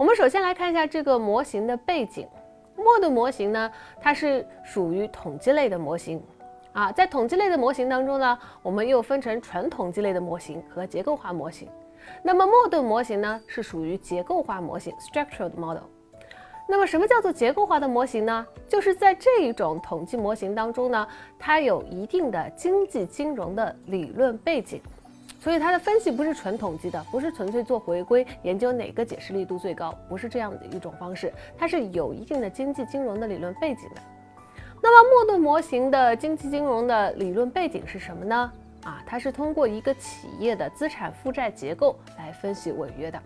我们首先来看一下这个模型的背景。莫顿模型呢，它是属于统计类的模型啊。在统计类的模型当中呢，我们又分成纯统计类的模型和结构化模型。那么莫顿模型呢，是属于结构化模型 （structured model）。那么什么叫做结构化的模型呢？就是在这一种统计模型当中呢，它有一定的经济金融的理论背景。所以它的分析不是纯统计的，不是纯粹做回归研究哪个解释力度最高，不是这样的一种方式，它是有一定的经济金融的理论背景的。那么莫顿模型的经济金融的理论背景是什么呢？啊，它是通过一个企业的资产负债结构来分析违约的。